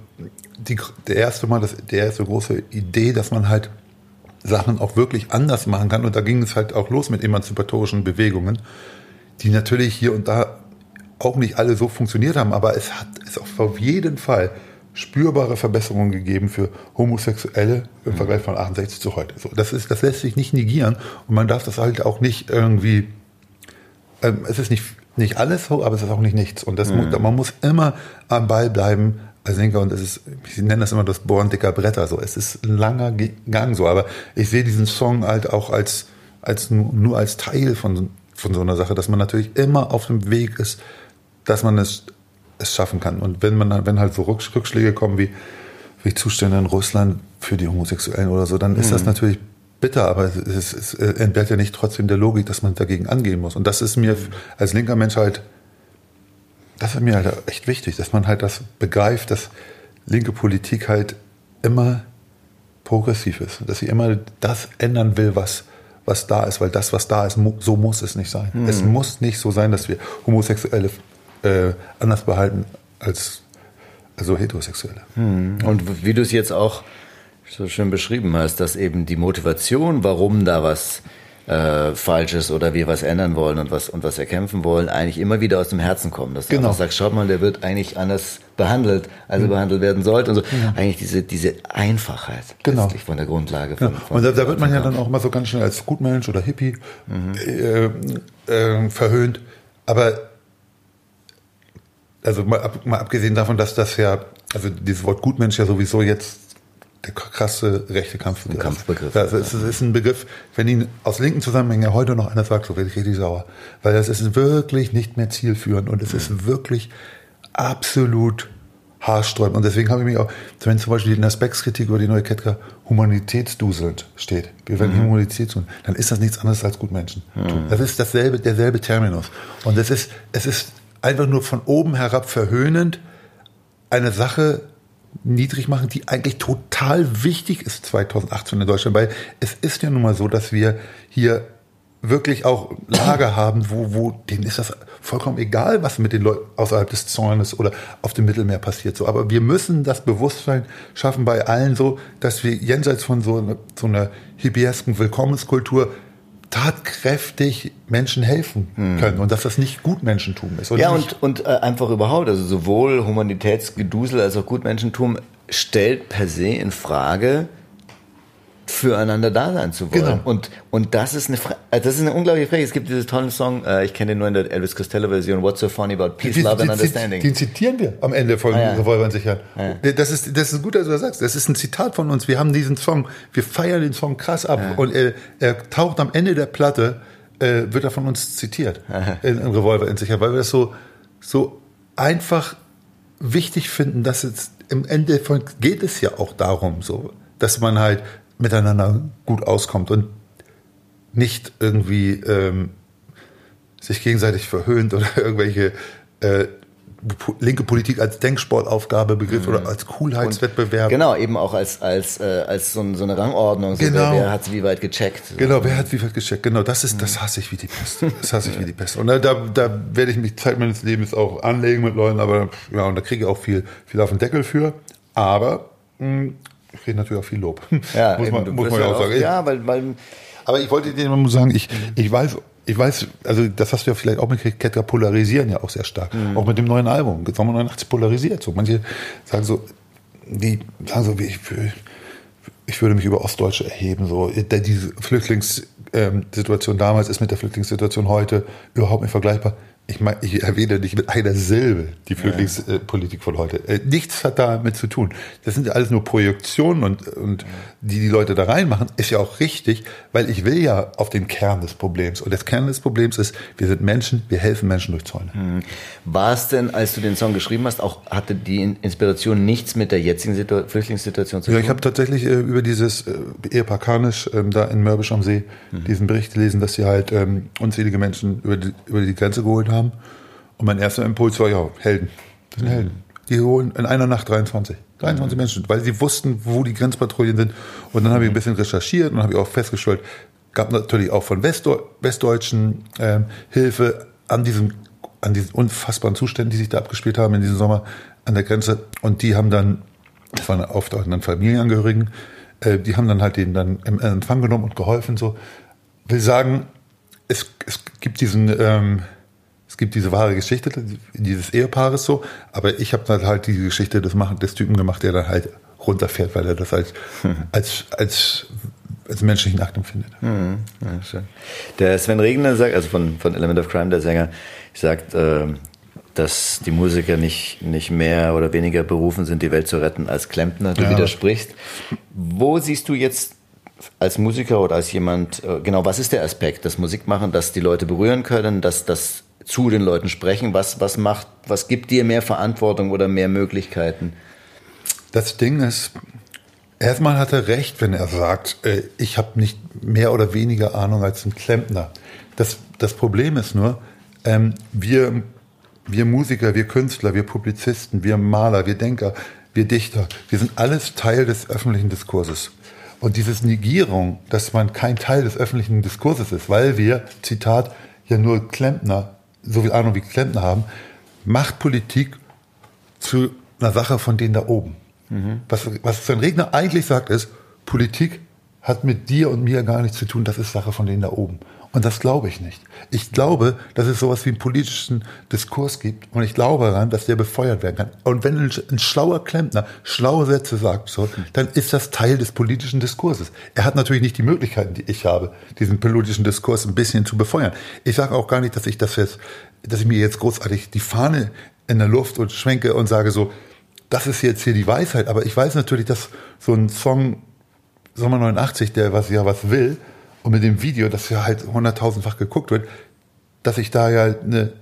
die, der erste Mal, das, der erste große Idee, dass man halt Sachen auch wirklich anders machen kann. Und da ging es halt auch los mit emanzipatorischen Bewegungen, die natürlich hier und da auch nicht alle so funktioniert haben, aber es hat es auf jeden Fall spürbare Verbesserungen gegeben für Homosexuelle im Vergleich von 68 zu heute. So, das, ist, das lässt sich nicht negieren und man darf das halt auch nicht irgendwie, ähm, es ist nicht, nicht alles so, aber es ist auch nicht nichts. Und das mhm. muss, man muss immer am Ball bleiben, als Linker und es ist, sie nennen das immer das Bohren dicker Bretter, so. Es ist ein langer Gang, so. Aber ich sehe diesen Song halt auch als, als nur, als Teil von, von so einer Sache, dass man natürlich immer auf dem Weg ist, dass man es, es schaffen kann. Und wenn man, wenn halt so Rückschläge kommen wie, wie Zustände in Russland für die Homosexuellen oder so, dann ist mhm. das natürlich bitter, aber es, es, es entbehrt ja nicht trotzdem der Logik, dass man dagegen angehen muss. Und das ist mir als linker Mensch halt das ist mir halt echt wichtig, dass man halt das begreift, dass linke Politik halt immer progressiv ist, dass sie immer das ändern will, was, was da ist, weil das, was da ist, so muss es nicht sein. Mhm. Es muss nicht so sein, dass wir Homosexuelle äh, anders behalten als also Heterosexuelle. Mhm. Und wie du es jetzt auch so schön beschrieben hast, dass eben die Motivation, warum da was äh, Falsches oder wir was ändern wollen und was und was erkämpfen wollen, eigentlich immer wieder aus dem Herzen kommen. Dass genau. du sagst, schaut mal, der wird eigentlich anders behandelt, als er mhm. behandelt werden sollte. Und so. Ja. Eigentlich diese, diese Einfachheit genau. von der Grundlage. Von, ja. von und da, da wird man ja dann auch immer so ganz schnell als Gutmensch oder Hippie mhm. äh, äh, verhöhnt. Aber also mal, ab, mal abgesehen davon, dass das ja, also dieses Wort Gutmensch ja sowieso jetzt der krasse rechte Kampfbegriff. Kampfbegriff. Das ist, das ist ein Begriff, wenn ihn aus linken Zusammenhängen heute noch einer sagt, so werde ich richtig sauer. Weil das ist wirklich nicht mehr zielführend und es ist wirklich absolut haarsträubend. Und deswegen habe ich mich auch, wenn zum Beispiel in der Specs-Kritik über die neue Ketka humanitätsduselnd steht, wir werden mhm. Humanität tun, dann ist das nichts anderes als Gutmenschen. Mhm. Das ist dasselbe, derselbe Terminus. Und es ist, es ist einfach nur von oben herab verhöhnend, eine Sache niedrig machen, die eigentlich total wichtig ist 2018 in Deutschland, weil es ist ja nun mal so, dass wir hier wirklich auch Lager haben, wo, wo denen ist das vollkommen egal, was mit den Leuten außerhalb des Zäunes oder auf dem Mittelmeer passiert. So, aber wir müssen das Bewusstsein schaffen bei allen so, dass wir jenseits von so, so einer hippiesken Willkommenskultur tatkräftig Menschen helfen hm. können hm. und dass das nicht Gutmenschentum ist. ja, und, und äh, einfach überhaupt, also sowohl Humanitätsgedusel als auch Gutmenschentum stellt per se in Frage füreinander da sein zu wollen. Genau. Und, und das ist eine, also das ist eine unglaubliche Frage. Es gibt diesen tollen Song, äh, ich kenne den nur in der Elvis Costello Version, What's so funny about peace, die, love and understanding. Den zitieren wir am Ende von ah, ja. Revolvern sicher. Ah, ja. Das ist, das ist gut, dass du das sagst. Das ist ein Zitat von uns. Wir haben diesen Song, wir feiern den Song krass ab ja. und er, er taucht am Ende der Platte, äh, wird er von uns zitiert. in, in Revolver in sicher, weil wir das so, so einfach wichtig finden, dass es im Ende von geht es ja auch darum, so, dass man halt miteinander gut auskommt und nicht irgendwie ähm, sich gegenseitig verhöhnt oder irgendwelche äh, linke Politik als Denksportaufgabe begriff mhm. oder als Coolheitswettbewerb. Und genau, eben auch als, als, äh, als so, so eine Rangordnung. So genau. Wer, wer hat wie weit gecheckt. So. Genau, wer hat wie weit gecheckt. Genau, das ist, mhm. das hasse ich wie die Pest. Das hasse ich wie die Pest. Und da, da, da werde ich mich Zeit meines Lebens auch anlegen mit Leuten, aber ja, und da kriege ich auch viel, viel auf den Deckel für. Aber mh, hm, ich kriege natürlich auch viel Lob. Ja, muss man, muss man ja auch sagen. Ja, weil, weil aber ich wollte dir mal sagen, ich, ich weiß, ich weiß, also das hast du ja vielleicht auch mitgekriegt, Ketter polarisieren ja auch sehr stark. Mhm. Auch mit dem neuen Album. Sommer 89 polarisiert so. Manche sagen so, die sagen so, ich, ich würde mich über Ostdeutsche erheben. So. Diese Flüchtlingssituation damals ist mit der Flüchtlingssituation heute überhaupt nicht vergleichbar ich, meine, ich erwähne nicht mit einer Silbe die Flüchtlingspolitik von heute. Äh, nichts hat damit zu tun. Das sind ja alles nur Projektionen und, und die die Leute da reinmachen, ist ja auch richtig, weil ich will ja auf den Kern des Problems. Und das Kern des Problems ist, wir sind Menschen, wir helfen Menschen durch Zäune. Hm. War es denn, als du den Song geschrieben hast, auch hatte die Inspiration nichts mit der jetzigen Situ Flüchtlingssituation zu tun? Ja, ich habe tatsächlich äh, über dieses äh, Ehepaar Kanisch ähm, da in Mörbisch am See mhm. diesen Bericht gelesen, dass sie halt ähm, unzählige Menschen über die, über die Grenze geholt haben haben. Und mein erster Impuls war, ja, Helden. Das sind Helden. Die holen in einer Nacht 23. 23 mhm. Menschen, weil sie wussten, wo die Grenzpatrouillen sind. Und dann habe ich ein bisschen recherchiert und habe ich auch festgestellt, gab natürlich auch von Westdeu Westdeutschen ähm, Hilfe an diesen, an diesen unfassbaren Zuständen, die sich da abgespielt haben in diesem Sommer an der Grenze. Und die haben dann, das waren oft auch dann Familienangehörigen, äh, die haben dann halt den dann im Empfang genommen und geholfen. So will sagen, es, es gibt diesen ähm, es gibt diese wahre Geschichte dieses Ehepaares so, aber ich habe dann halt die Geschichte des, des Typen gemacht, der dann halt runterfährt, weil er das als, als, als, als menschlichen Akt empfindet. Mhm. Ja. Der Sven Regner sagt, also von, von Element of Crime, der Sänger, sagt, äh, dass die Musiker nicht, nicht mehr oder weniger berufen sind, die Welt zu retten als Klempner. Du ja. widersprichst. Wo siehst du jetzt als Musiker oder als jemand, äh, genau, was ist der Aspekt, das Musikmachen, dass die Leute berühren können, dass das zu den Leuten sprechen? Was, was macht, was gibt dir mehr Verantwortung oder mehr Möglichkeiten? Das Ding ist, erstmal hat er recht, wenn er sagt, äh, ich habe nicht mehr oder weniger Ahnung als ein Klempner. Das, das Problem ist nur, ähm, wir, wir Musiker, wir Künstler, wir Publizisten, wir Maler, wir Denker, wir Dichter, wir sind alles Teil des öffentlichen Diskurses. Und dieses Negierung, dass man kein Teil des öffentlichen Diskurses ist, weil wir, Zitat, ja nur Klempner so viel Ahnung wie Klempner haben, macht Politik zu einer Sache von denen da oben. Mhm. Was, was Sven Regner eigentlich sagt, ist, Politik hat mit dir und mir gar nichts zu tun, das ist Sache von denen da oben. Und das glaube ich nicht. Ich glaube, dass es sowas wie einen politischen Diskurs gibt und ich glaube daran, dass der befeuert werden kann. Und wenn ein, schlauer Klempner schlaue Sätze sagt, so, dann ist das Teil des politischen Diskurses. Er hat natürlich nicht die Möglichkeiten, die ich habe, diesen politischen Diskurs ein bisschen zu befeuern. Ich sage auch gar nicht, dass ich das jetzt, dass ich mir jetzt großartig die Fahne in der Luft und schwenke und sage so, das ist jetzt hier die Weisheit. Aber ich weiß natürlich, dass so ein Song Sommer 89, der was ja was will, und mit dem Video, das ja halt hunderttausendfach geguckt wird, dass ich da ja eine,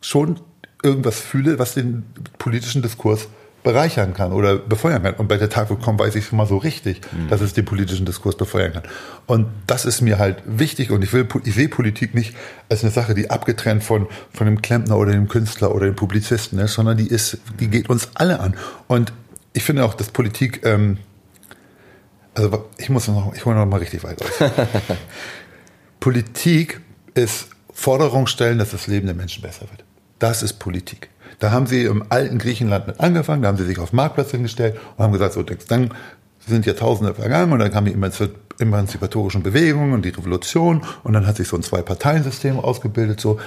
schon irgendwas fühle, was den politischen Diskurs bereichern kann oder befeuern kann. Und bei der Tag kommt, weiß ich schon mal so richtig, mhm. dass es den politischen Diskurs befeuern kann. Und das ist mir halt wichtig und ich will, ich sehe Politik nicht als eine Sache, die abgetrennt von, von dem Klempner oder dem Künstler oder dem Publizisten ist, sondern die ist, die geht uns alle an. Und ich finde auch, dass Politik, ähm, also ich muss noch, ich hole noch mal richtig weit aus. Politik ist Forderung stellen, dass das Leben der Menschen besser wird. Das ist Politik. Da haben sie im alten Griechenland mit angefangen, da haben sie sich auf Marktplatz hingestellt und haben gesagt, so, dann sind Jahrtausende vergangen und dann kamen die emanzipatorischen Bewegungen und die Revolution und dann hat sich so ein Zwei-Parteien-System ausgebildet, so.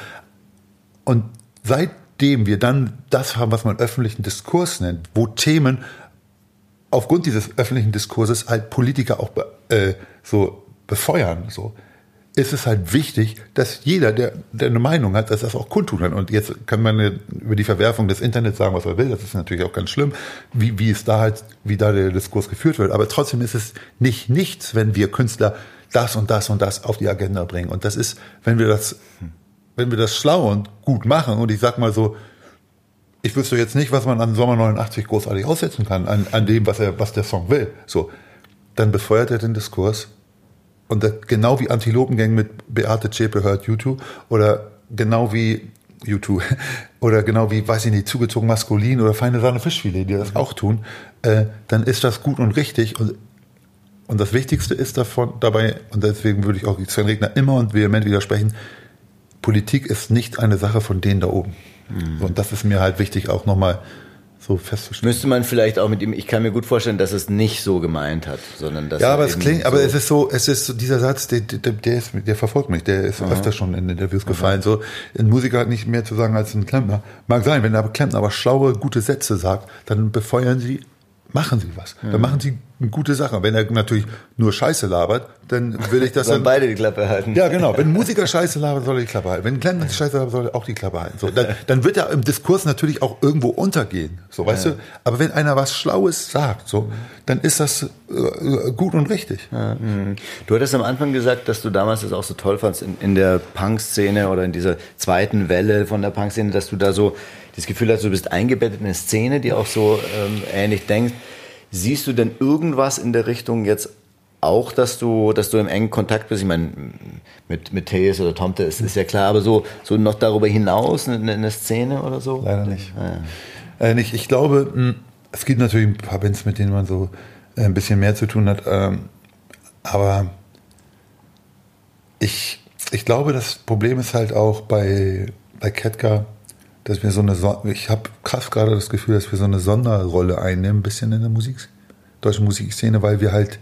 Und seitdem wir dann das haben, was man öffentlichen Diskurs nennt, wo Themen aufgrund dieses öffentlichen Diskurses halt Politiker auch äh, so befeuern. So ist es halt wichtig, dass jeder, der, der eine Meinung hat, dass das auch kundtun kann. Und jetzt kann man über die Verwerfung des Internets sagen, was er will. Das ist natürlich auch ganz schlimm, wie, wie es da halt, wie da der Diskurs geführt wird. Aber trotzdem ist es nicht nichts, wenn wir Künstler das und das und das auf die Agenda bringen. Und das ist, wenn wir das, wenn wir das schlau und gut machen, und ich sag mal so, ich wüsste jetzt nicht, was man an Sommer 89 großartig aussetzen kann, an, an dem, was er, was der Song will. So. Dann befeuert er den Diskurs. Und das, genau wie Antilopengang mit Beate Zschäpe hört YouTube oder genau wie YouTube oder genau wie, weiß ich nicht, zugezogen maskulin oder feine Sahne Fischfilet, die das auch tun, äh, dann ist das gut und richtig und und das Wichtigste ist davon dabei, und deswegen würde ich auch Sven Regner immer und vehement widersprechen, Politik ist nicht eine Sache von denen da oben. Mhm. Und das ist mir halt wichtig, auch nochmal so festzustellen. Müsste man vielleicht auch mit ihm, ich kann mir gut vorstellen, dass es nicht so gemeint hat, sondern dass Ja, aber es klingt, so aber es ist so, es ist so dieser Satz, der, der, der, ist, der verfolgt mich, der ist Aha. öfter schon in Interviews gefallen. So, ein Musiker hat nicht mehr zu sagen als ein Klempner. Mag sein, wenn der Klempner aber schlaue, gute Sätze sagt, dann befeuern sie machen Sie was. Dann machen Sie eine gute Sache. Wenn er natürlich nur Scheiße labert, dann will ich das Sollen beide die Klappe halten. Ja, genau. Wenn ein Musiker Scheiße labert, soll er die Klappe halten. Wenn ein Klempner Scheiße labert, soll er auch die Klappe halten. So, dann, dann wird er im Diskurs natürlich auch irgendwo untergehen. So, weißt ja. du? Aber wenn einer was Schlaues sagt, so, dann ist das äh, gut und richtig. Ja. Mhm. Du hattest am Anfang gesagt, dass du damals das auch so toll fandst in, in der Punk-Szene oder in dieser zweiten Welle von der Punk-Szene, dass du da so das Gefühl hast, du bist eingebettet in eine Szene, die auch so ähm, ähnlich denkt. Siehst du denn irgendwas in der Richtung jetzt auch, dass du, dass du im engen Kontakt bist? Ich meine, mit, mit Thees oder Tomte ist, ist ja klar, aber so, so noch darüber hinaus eine, eine Szene oder so? Leider nicht. Ah, ja. äh, nicht. Ich glaube, hm, es gibt natürlich ein paar Bands, mit denen man so äh, ein bisschen mehr zu tun hat, ähm, aber ich, ich glaube, das Problem ist halt auch bei, bei Ketka, dass wir so eine, so ich habe krass gerade das Gefühl, dass wir so eine Sonderrolle einnehmen, ein bisschen in der Musik, deutschen Musikszene, weil wir halt,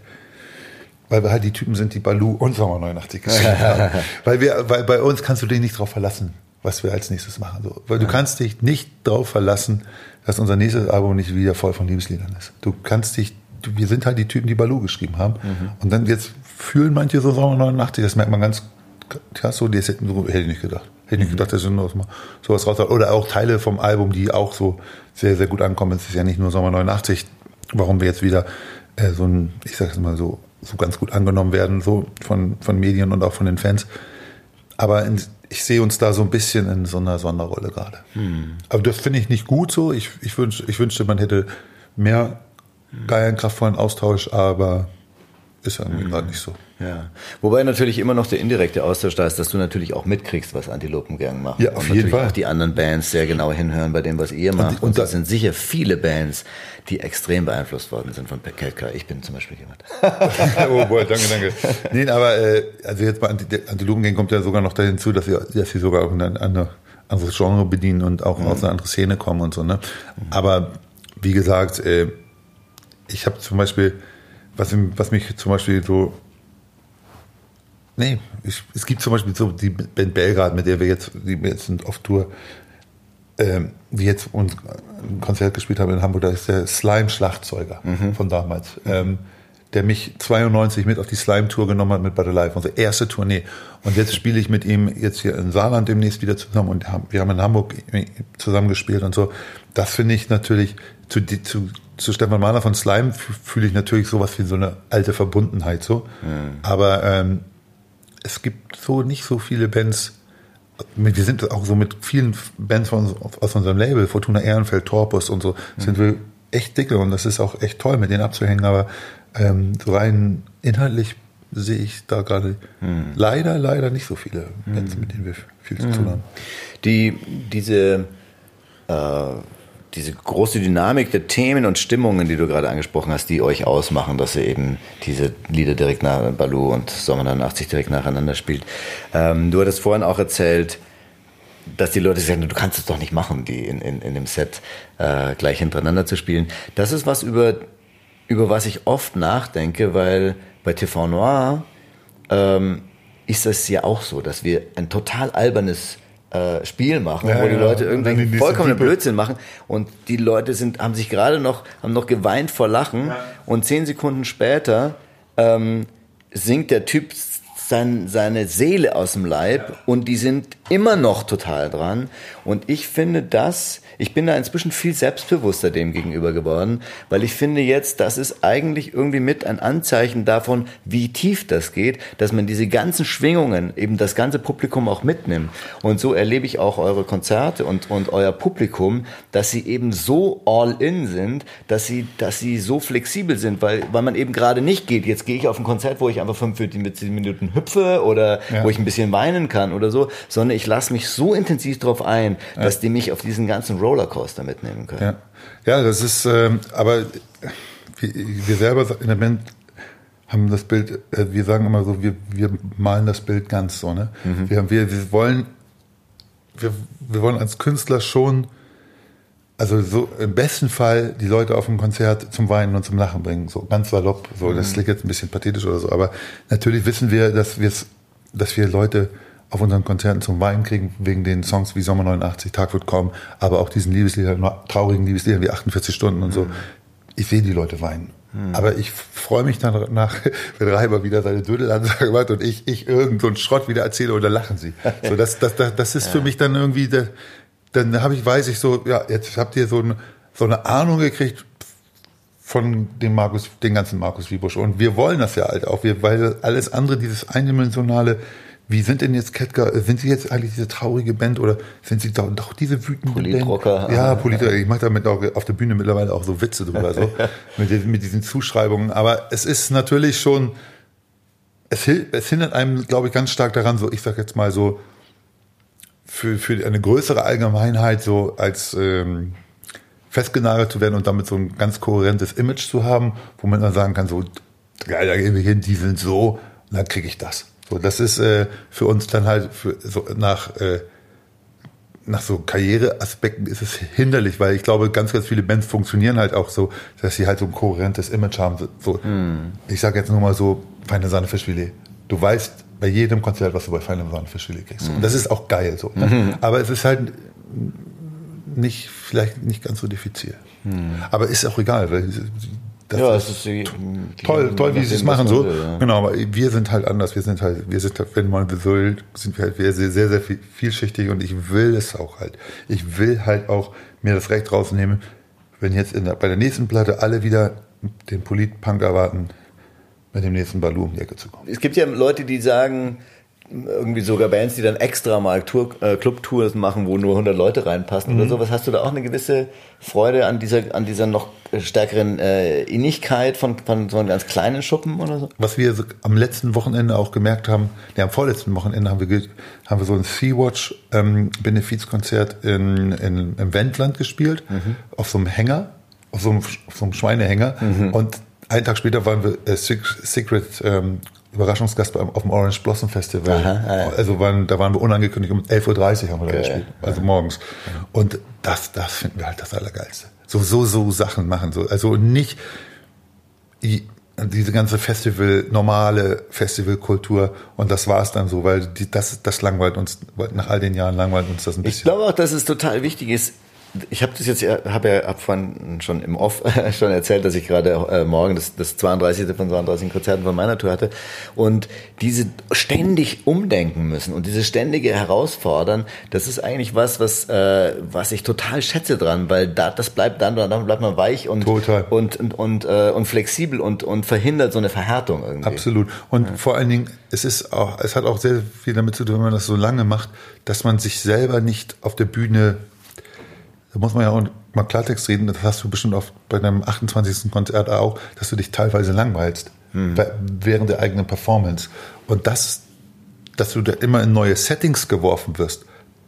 weil wir halt die Typen sind, die Balu und Sommer 89 geschrieben haben. Weil wir, weil bei uns kannst du dich nicht drauf verlassen, was wir als nächstes machen. So. Weil du kannst dich nicht drauf verlassen, dass unser nächstes Album nicht wieder voll von Liebesliedern ist. Du kannst dich, du, wir sind halt die Typen, die Balu geschrieben haben. Mhm. Und dann jetzt fühlen manche so Sommer 89, das merkt man ganz, ja, so, das hätte ich nicht gedacht. Hätte ich gedacht, dass noch sowas raus Oder auch Teile vom Album, die auch so sehr, sehr gut ankommen. Es ist ja nicht nur Sommer 89, warum wir jetzt wieder äh, so ein, ich sag es mal so, so ganz gut angenommen werden, so von, von Medien und auch von den Fans. Aber in, ich sehe uns da so ein bisschen in so einer Sonderrolle gerade. Hm. Aber das finde ich nicht gut so. Ich, ich, wünsch, ich wünschte, man hätte mehr geilen, kraftvollen Austausch, aber ist irgendwie mhm. gerade nicht so. Ja. Wobei natürlich immer noch der indirekte Austausch da ist, dass du natürlich auch mitkriegst, was Antilopengang macht. Ja, auf und jeden Fall. auch die anderen Bands sehr genau hinhören bei dem, was ihr macht. Und, und, und da sind sicher viele Bands, die extrem beeinflusst worden sind von Ketka. Ich bin zum Beispiel jemand. oh boy, danke, danke. Nee, aber äh, also jetzt bei Antilopengang kommt ja sogar noch dahin zu, dass sie, dass sie sogar auch ein andere, anderes Genre bedienen und auch mhm. aus einer anderen Szene kommen und so. Ne? Mhm. Aber wie gesagt, äh, ich habe zum Beispiel was, was mich zum Beispiel so. Nee, ich, es gibt zum Beispiel so die Band Belgrad, mit der wir jetzt, die wir jetzt sind auf Tour, ähm, die jetzt uns ein Konzert gespielt haben in Hamburg, da ist der Slime-Schlagzeuger mhm. von damals. Ähm, der mich 92 mit auf die Slime-Tour genommen hat mit Battle Life, unsere erste Tournee. Und jetzt spiele ich mit ihm jetzt hier in Saarland demnächst wieder zusammen und wir haben in Hamburg zusammen gespielt und so. Das finde ich natürlich zu, zu, zu Stefan Mahler von Slime fühle ich natürlich sowas wie so eine alte Verbundenheit so. Mhm. Aber ähm, es gibt so nicht so viele Bands. Wir sind auch so mit vielen Bands von, aus unserem Label, Fortuna Ehrenfeld, Torpus und so, mhm. sind wir echt dicke und das ist auch echt toll, mit denen abzuhängen. Aber ähm, rein inhaltlich sehe ich da gerade mhm. leider, leider nicht so viele Bands, mhm. mit denen wir viel zu tun mhm. haben. Die, diese äh diese große Dynamik der Themen und Stimmungen, die du gerade angesprochen hast, die euch ausmachen, dass ihr eben diese Lieder direkt nach Baloo und Sommer 89 direkt nacheinander spielt. Ähm, du hattest vorhin auch erzählt, dass die Leute sagen, du kannst es doch nicht machen, die in, in, in dem Set äh, gleich hintereinander zu spielen. Das ist was, über, über was ich oft nachdenke, weil bei TV Noir ähm, ist es ja auch so, dass wir ein total albernes äh, Spiel machen, ja, wo die Leute ja. irgendwie vollkommenen Blödsinn machen und die Leute sind, haben sich gerade noch, haben noch geweint vor Lachen ja. und zehn Sekunden später ähm, singt der Typ sein, seine Seele aus dem Leib und die sind immer noch total dran. Und ich finde das, ich bin da inzwischen viel selbstbewusster dem gegenüber geworden, weil ich finde jetzt, das ist eigentlich irgendwie mit ein Anzeichen davon, wie tief das geht, dass man diese ganzen Schwingungen, eben das ganze Publikum auch mitnimmt. Und so erlebe ich auch eure Konzerte und, und euer Publikum, dass sie eben so all in sind, dass sie, dass sie so flexibel sind, weil, weil man eben gerade nicht geht. Jetzt gehe ich auf ein Konzert, wo ich einfach fünf Minuten hüpfe oder ja. wo ich ein bisschen weinen kann oder so, sondern ich lasse mich so intensiv darauf ein, ja. dass die mich auf diesen ganzen Rollercoaster mitnehmen können. Ja, ja das ist, ähm, aber wir, selber in der Band haben das Bild, äh, wir sagen immer so, wir, wir malen das Bild ganz so, ne? Mhm. Wir, wir, wir wollen, wir, wir wollen als Künstler schon, also so im besten Fall die Leute auf dem Konzert zum Weinen und zum Lachen bringen, so ganz salopp, so, mhm. das klingt jetzt ein bisschen pathetisch oder so, aber natürlich wissen wir, dass wir dass wir Leute auf unseren Konzerten zum Weinen kriegen, wegen den Songs wie Sommer 89, Tag wird kommen, aber auch diesen Liebesliedern, traurigen Liebesliedern wie 48 Stunden und so. Mhm. Ich sehe die Leute weinen. Mhm. Aber ich freue mich dann nach, wenn Reiber wieder seine Dödelansage macht und ich, ich irgend so einen Schrott wieder erzähle oder lachen sie. So, das, das, das, das ist ja. für mich dann irgendwie, der, dann habe ich, weiß ich so, ja, jetzt habt ihr so, ein, so eine Ahnung gekriegt von dem Markus, den ganzen Markus Wiebusch. Und wir wollen das ja halt auch, wir, weil alles andere, dieses eindimensionale, wie sind denn jetzt Ketka, sind sie jetzt eigentlich diese traurige Band oder sind sie doch, doch diese wütende Politrocker. Band? Ja, Politrocker. Ich mache damit auch auf der Bühne mittlerweile auch so Witze drüber, so, mit, mit diesen Zuschreibungen. Aber es ist natürlich schon, es, es hindert einem, glaube ich, ganz stark daran, so, ich sag jetzt mal so, für, für eine größere Allgemeinheit so als ähm, festgenagelt zu werden und damit so ein ganz kohärentes Image zu haben, wo man dann sagen kann, so, geil, da gehen wir hin, die sind so, und dann kriege ich das. So, das ist äh, für uns dann halt für, so nach äh, nach so Karriereaspekten ist es hinderlich, weil ich glaube, ganz, ganz viele Bands funktionieren halt auch so, dass sie halt so ein kohärentes Image haben. So, mm. Ich sage jetzt nur mal so, Feine Sahne Fischfilet. Du weißt bei jedem Konzert, was du bei Feine Sahne Fischfilet kriegst. Mm. Und das ist auch geil so. Ne? Mm. Aber es ist halt nicht, vielleicht nicht ganz so diffizil. Mm. Aber ist auch egal, weil das ja, ist ist die, toll, toll, wie sie es machen so. Ja. Genau, aber wir sind halt anders. Wir sind halt, wir sind, halt, wenn man so sind wir halt sehr, sehr, sehr vielschichtig und ich will es auch halt. Ich will halt auch mir das Recht rausnehmen, wenn jetzt der, bei der nächsten Platte alle wieder den Polit-Punk erwarten, mit dem nächsten Balu um die Ecke zu kommen. Es gibt ja Leute, die sagen, irgendwie sogar Bands, die dann extra mal Tour, äh, Club-Tours machen, wo nur 100 Leute reinpassen mhm. oder sowas. Hast du da auch eine gewisse Freude an dieser, an dieser noch stärkeren äh, Innigkeit von, von so einem ganz kleinen Schuppen oder so? Was wir am letzten Wochenende auch gemerkt haben, ja, am vorletzten Wochenende haben wir, haben wir so ein Sea-Watch ähm, in, in, im Wendland gespielt, mhm. auf so einem Hänger, auf so einem, auf so einem Schweinehänger und einen Tag später waren wir äh, Secret ähm, Überraschungsgast auf dem Orange Blossom Festival. Aha. Also waren, da waren wir unangekündigt um 11.30 Uhr haben wir da gespielt, also morgens. Und das, das finden wir halt das Allergeilste. So, so, so Sachen machen. So. Also nicht diese ganze Festival, normale Festivalkultur und das war es dann so, weil die, das, das langweilt uns, nach all den Jahren langweilt uns das ein bisschen. Ich glaube auch, dass es total wichtig ist, ich habe das jetzt, habe ja ab von schon im Off schon erzählt, dass ich gerade äh, morgen das, das 32. von 32 Konzerten von meiner Tour hatte und diese ständig umdenken müssen und diese ständige Herausfordern, das ist eigentlich was, was äh, was ich total schätze dran, weil da das bleibt dann, dann bleibt man weich und total. und und und, äh, und flexibel und und verhindert so eine Verhärtung irgendwie. Absolut und ja. vor allen Dingen es ist auch es hat auch sehr viel damit zu tun, wenn man das so lange macht, dass man sich selber nicht auf der Bühne da muss man ja auch mal Klartext reden, das hast du bestimmt auch bei deinem 28. Konzert auch, dass du dich teilweise langweilst hm. während der eigenen Performance. Und das, dass du da immer in neue Settings geworfen wirst,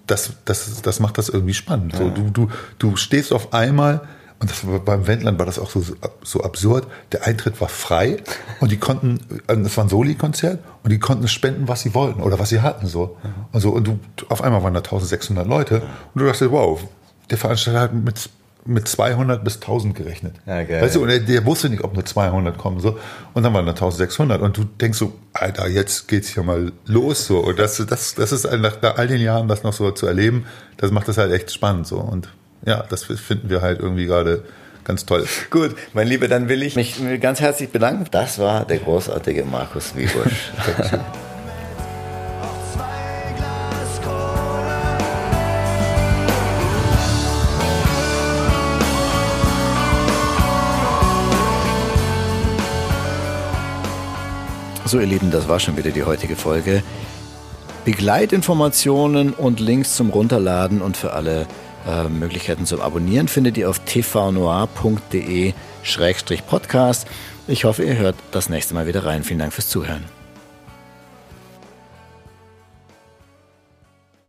das, das, das macht das irgendwie spannend. Ja. So, du, du, du stehst auf einmal, und das war, beim Wendland war das auch so, so absurd, der Eintritt war frei und die konnten, es war ein Soli-Konzert und die konnten spenden, was sie wollten oder was sie hatten. So. Und, so, und du, auf einmal waren da 1600 Leute und du dachtest, wow, der Veranstalter hat mit mit 200 bis 1000 gerechnet. Ja, geil. Weißt du, und der, der, wusste nicht, ob nur 200 kommen, so. Und dann waren da 1600. Und du denkst so, Alter, jetzt geht's hier mal los, so. Und das, das, das ist nach all den Jahren, das noch so zu erleben, das macht das halt echt spannend, so. Und ja, das finden wir halt irgendwie gerade ganz toll. Gut, mein Lieber, dann will ich mich ganz herzlich bedanken. Das war der großartige Markus Wiebusch. So, ihr Lieben, das war schon wieder die heutige Folge. Begleitinformationen und Links zum Runterladen und für alle äh, Möglichkeiten zum Abonnieren findet ihr auf tvnoir.de-podcast. Ich hoffe, ihr hört das nächste Mal wieder rein. Vielen Dank fürs Zuhören.